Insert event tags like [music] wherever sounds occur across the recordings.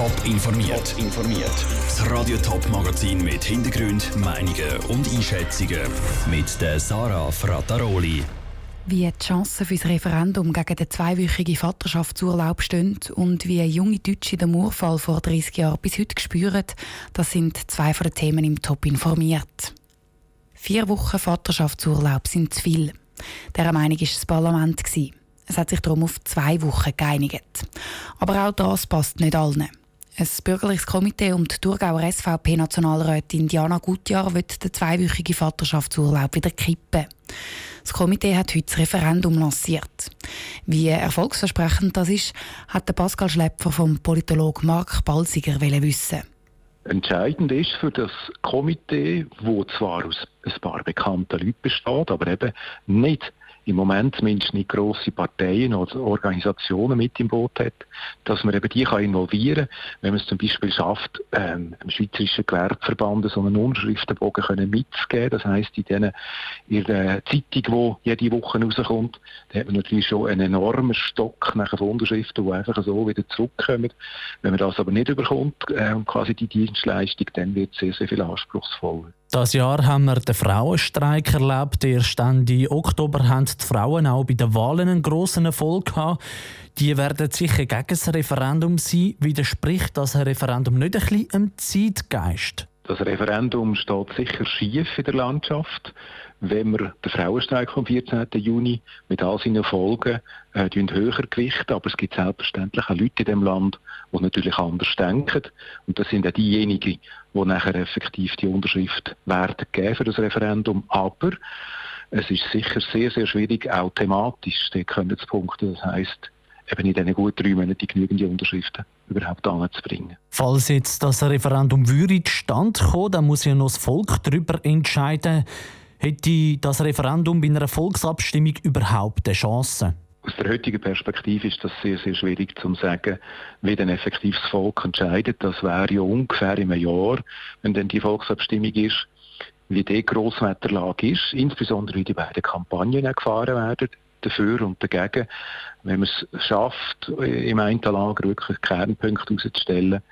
Top informiert. informiert. Das Radio Top Magazin mit Hintergrund, Meinungen und Einschätzungen mit der Sarah Frataroli. Wie die Chancen für das Referendum gegen den zweiwöchigen Vaterschaftsurlaub stehen und wie junge Deutsche den Murfall vor 30 Jahren bis heute spüren, das sind zwei von den Themen im Top informiert. Vier Wochen Vaterschaftsurlaub sind zu viel. Dieser Meinung war das Parlament. Es hat sich darum auf zwei Wochen geeinigt. Aber auch das passt nicht allen. Ein bürgerliches Komitee um die Thurgauer SVP-Nationalrätin Diana Gutjahr wird den zweiwöchigen Vaterschaftsurlaub wieder kippen. Das Komitee hat heute das Referendum lanciert. Wie erfolgsversprechend das ist, hat Pascal Schlepfer vom Politolog Mark Balsiger wissen. Entscheidend ist für das Komitee, wo zwar aus ein paar bekannten Leuten besteht, aber eben nicht im Moment zumindest nicht grosse Parteien oder Organisationen mit im Boot hat, dass man eben die kann involvieren kann, wenn man es zum Beispiel schafft, ähm, im Schweizerischen Gewerbeverband so einen Unterschriftenbogen können mitzugeben. Das heisst, in, denen, in der Zeitung, die jede Woche rauskommt, da hat man natürlich schon einen enormen Stock nach von Unterschriften, die einfach so wieder zurückkommen. Wenn man das aber nicht überkommt, äh, quasi die Dienstleistung, dann wird es sehr, sehr viel anspruchsvoller. Das Jahr haben wir den Frauenstreik erlebt. Erst Ende Oktober haben die Frauen auch bei den Wahlen einen grossen Erfolg gehabt. Die werden sicher gegen das Referendum sein. Widerspricht das Referendum nicht ein bisschen dem Zeitgeist? Das Referendum steht sicher schief in der Landschaft wenn wir den Frauenstreik vom 14. Juni mit all seinen Folgen äh, höher gewichten. Aber es gibt selbstverständlich auch Leute in dem Land, die natürlich anders denken. Und das sind auch diejenigen, die nachher effektiv die Unterschrift werden geben für das Referendum. Aber es ist sicher sehr, sehr schwierig, auch thematisch dort können zu punkten. Das heisst, eben in diesen gut drei Monaten genügend Unterschriften überhaupt anzubringen. Falls jetzt das Referendum würde stand kommen, dann muss ja noch das Volk darüber entscheiden. Hätte das Referendum bei einer Volksabstimmung überhaupt eine Chance? Aus der heutigen Perspektive ist das sehr, sehr schwierig zu sagen, wie dann effektiv das Volk entscheidet. Das wäre ja ungefähr einem Jahr, wenn dann die Volksabstimmung ist, wie die Grosswetterlage ist, insbesondere wie die beiden Kampagnen gefahren werden, dafür und dagegen. Wenn man es schafft, im einen Lager wirklich Kernpunkte herauszustellen,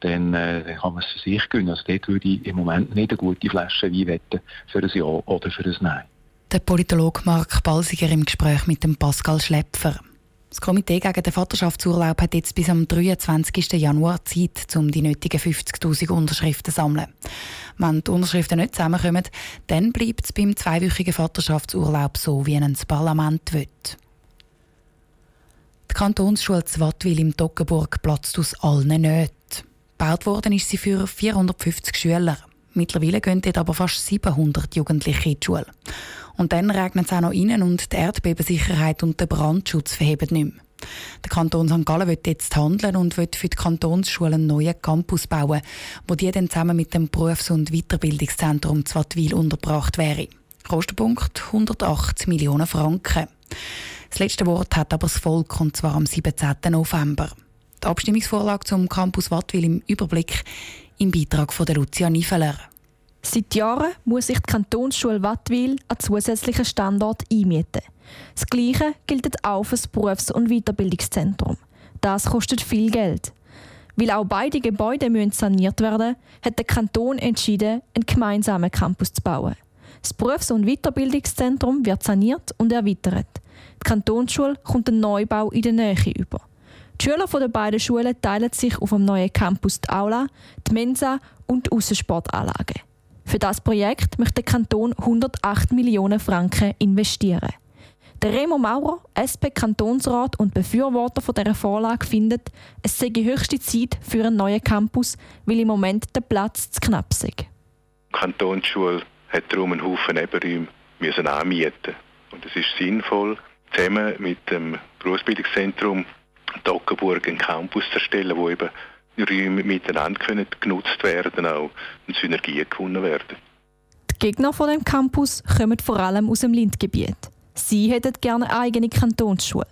dann, äh, kann man es für sich gewinnen. Also dort würde ich im Moment nicht eine gute Flasche Wein wetten für ein Ja oder für ein Nein. Der Politologe Mark Balsiger im Gespräch mit dem Pascal Schlepfer. Das Komitee gegen den Vaterschaftsurlaub hat jetzt bis am 23. Januar Zeit, um die nötigen 50.000 Unterschriften zu sammeln. Wenn die Unterschriften nicht zusammenkommen, dann bleibt es beim zweiwöchigen Vaterschaftsurlaub so, wie ein Parlament will. Die Kantonsschule Zwattwil im Toggenburg platzt aus allen Nöten. Gebaut worden ist sie für 450 Schüler. Mittlerweile gehen dort aber fast 700 Jugendliche in die Schule. Und dann regnet es auch noch rein und die Erdbebensicherheit und der Brandschutz verheben nicht mehr. Der Kanton St. Gallen wird jetzt handeln und wird für die Kantonsschulen einen neuen Campus bauen, wo die dann zusammen mit dem Berufs- und Weiterbildungszentrum Zwattwil unterbracht wäre. Kostenpunkt 108 Millionen Franken. Das letzte Wort hat aber das Volk, und zwar am 17. November. Die Abstimmungsvorlage zum Campus Wattwil im Überblick im Beitrag von der Lucia Nifeler. Seit Jahren muss sich die Kantonsschule Wattwil einen zusätzlichen Standort einmieten. Das Gleiche gilt auch für das Berufs- und Weiterbildungszentrum. Das kostet viel Geld. Weil auch beide Gebäude müssen saniert werden hat der Kanton entschieden, einen gemeinsamen Campus zu bauen. Das Berufs- und Weiterbildungszentrum wird saniert und erweitert. Die Kantonsschule kommt einen Neubau in der Nähe über. Die Schüler der beiden Schulen teilen sich auf dem neuen Campus die Aula, die Mensa und die Aussensportanlage. Für das Projekt möchte der Kanton 108 Millionen Franken investieren. Der Remo Maurer, SP-Kantonsrat und Befürworter von dieser Vorlage, findet, es sei die höchste Zeit für einen neuen Campus, weil im Moment der Platz zu knapp sei. Die Kantonsschule hat darum einen Haufen Nebenräume müssen anmieten. Und es ist sinnvoll, zusammen mit dem Berufsbildungszentrum Toggenburg einen Campus zu erstellen, wo eben Räume miteinander können genutzt werden auch und Synergien gewonnen werden. Die Gegner von dem Campus kommen vor allem aus dem Lindgebiet. Sie hätten gerne eigene Kantonsschule.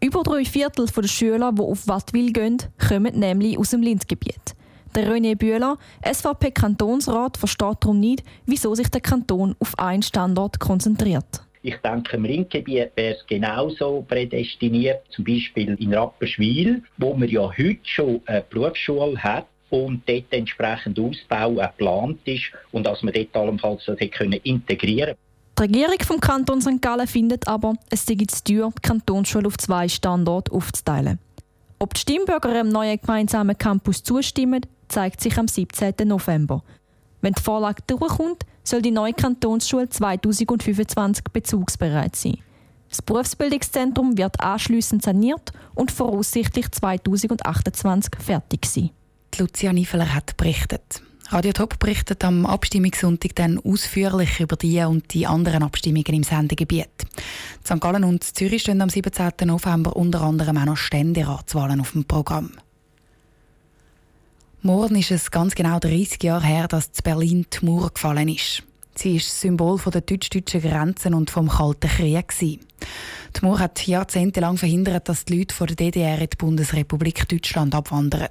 Über drei Viertel der Schüler, die auf Wattwil gehen, kommen nämlich aus dem Lindgebiet. Der René Bühler, SVP-Kantonsrat, versteht darum nicht, wieso sich der Kanton auf einen Standort konzentriert. Ich denke, im Ringgebiet wäre es genauso prädestiniert, zum Beispiel in Rapperswil, wo man ja heute schon eine Berufsschule hat und dort entsprechend Ausbau geplant ist und dass man dort allenfalls das können integrieren Die Regierung vom Kanton St. Gallen findet aber, es sei zu teuer, die Kantonsschule auf zwei Standorte aufzuteilen. Ob die Stimmbürger einem neuen gemeinsamen Campus zustimmen, zeigt sich am 17. November. Wenn die Vorlage durchkommt, soll die neue Kantonsschule 2025 bezugsbereit sein. Das Berufsbildungszentrum wird anschließend saniert und voraussichtlich 2028 fertig sein. Lucia Niefeler hat berichtet. Radio Top berichtet am Abstimmungssonntag dann ausführlich über die und die anderen Abstimmungen im Sendegebiet. St. Gallen und Zürich stehen am 17. November unter anderem auch noch Ständeratswahlen auf dem Programm. Morgen ist es ganz genau 30 Jahre her, dass zu Berlin die Mauer gefallen ist. Sie ist Symbol der deutsch-deutschen Grenzen und vom Kalten Krieg. Die Mauer hat jahrzehntelang verhindert, dass die Leute von der DDR in die Bundesrepublik Deutschland abwandern.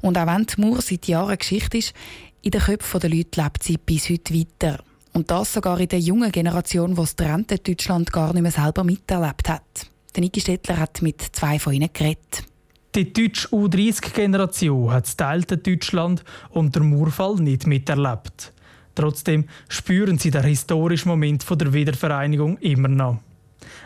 Und auch wenn die Mauer seit Jahren Geschichte ist, in den Köpfen der Leute lebt sie bis heute weiter. Und das sogar in der jungen Generation, die das trennte Deutschland gar nicht mehr selber miterlebt hat. Der Niki Stettler hat mit zwei von ihnen geredet. Die deutsche U30-Generation hat das teilte Deutschland und der Murfall nicht miterlebt. Trotzdem spüren sie den historischen Moment der Wiedervereinigung immer noch.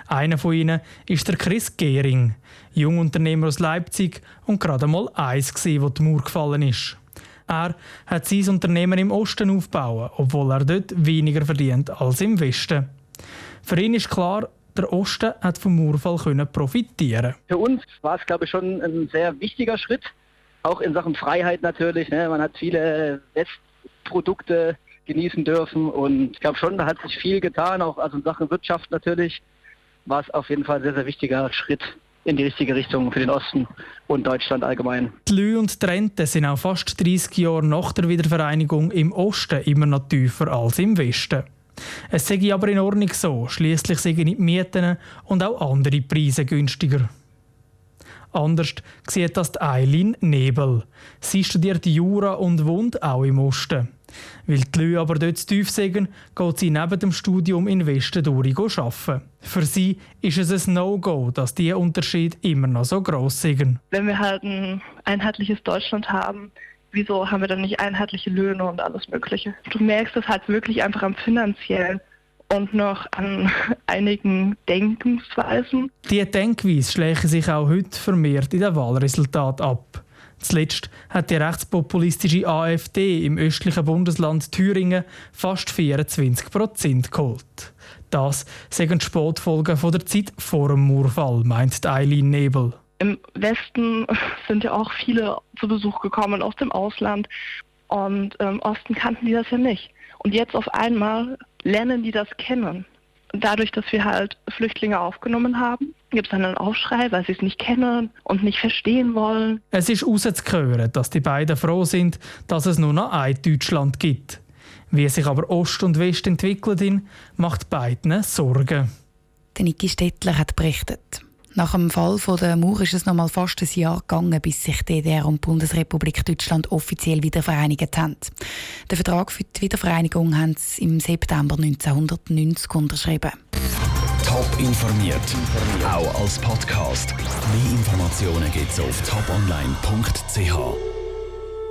Einer von ihnen ist der Chris Gehring, Jungunternehmer aus Leipzig und gerade mal eins gewesen, wo die Mauer gefallen ist. Er hat sein Unternehmen im Osten aufgebaut, obwohl er dort weniger verdient als im Westen. Für ihn ist klar, der Osten hat vom Mauerfall können profitieren. Für uns war es, glaube ich, schon ein sehr wichtiger Schritt, auch in Sachen Freiheit natürlich. Ne? Man hat viele Westprodukte genießen dürfen und ich glaube schon, da hat sich viel getan, auch also in Sachen Wirtschaft natürlich war es auf jeden Fall ein sehr, sehr wichtiger Schritt in die richtige Richtung für den Osten und Deutschland allgemein. Die Lü und die Rente sind auch fast 30 Jahre nach der Wiedervereinigung im Osten immer noch tiefer als im Westen. Es sei aber in Ordnung so, schließlich seien die Mieten und auch andere Preise günstiger. Anders sieht das die Eileen Nebel. Sie studiert Jura und wohnt auch im Osten. Weil die Leute aber dort zu tief sind, geht sie neben dem Studium in Westen durch arbeiten. Für sie ist es ein No-Go, dass diese Unterschiede immer noch so gross sind. Wenn wir halt ein einheitliches Deutschland haben, wieso haben wir dann nicht einheitliche Löhne und alles Mögliche? Du merkst es halt wirklich einfach am finanziellen und noch an [laughs] einigen Denkensweisen. Die Denkweise schlägt sich auch heute vermehrt in den Wahlresultaten ab. Zuletzt hat die rechtspopulistische AfD im östlichen Bundesland Thüringen fast 24 Prozent geholt. Das sind Sportfolgen von der Zeit vor dem Murfall, meint Eileen Nebel. Im Westen [laughs] sind ja auch viele zu Besuch gekommen aus dem Ausland und im Osten kannten die das ja nicht. Und jetzt auf einmal lernen die das kennen. Dadurch, dass wir halt Flüchtlinge aufgenommen haben, gibt es dann einen Aufschrei, weil sie es nicht kennen und nicht verstehen wollen. Es ist rauszuhören, dass die beiden froh sind, dass es nur noch ein Deutschland gibt. Wie sich aber Ost und West entwickeln, macht beiden Sorgen. Der Niki Stettler hat berichtet. Nach dem Fall der Mauer ist es noch mal fast ein Jahr gegangen, bis sich DDR und Bundesrepublik Deutschland offiziell wieder vereinigt haben. Den Vertrag für die Wiedervereinigung haben sie im September 1990 unterschrieben. Top informiert, auch als Podcast. Mehr Informationen gibt es auf toponline.ch.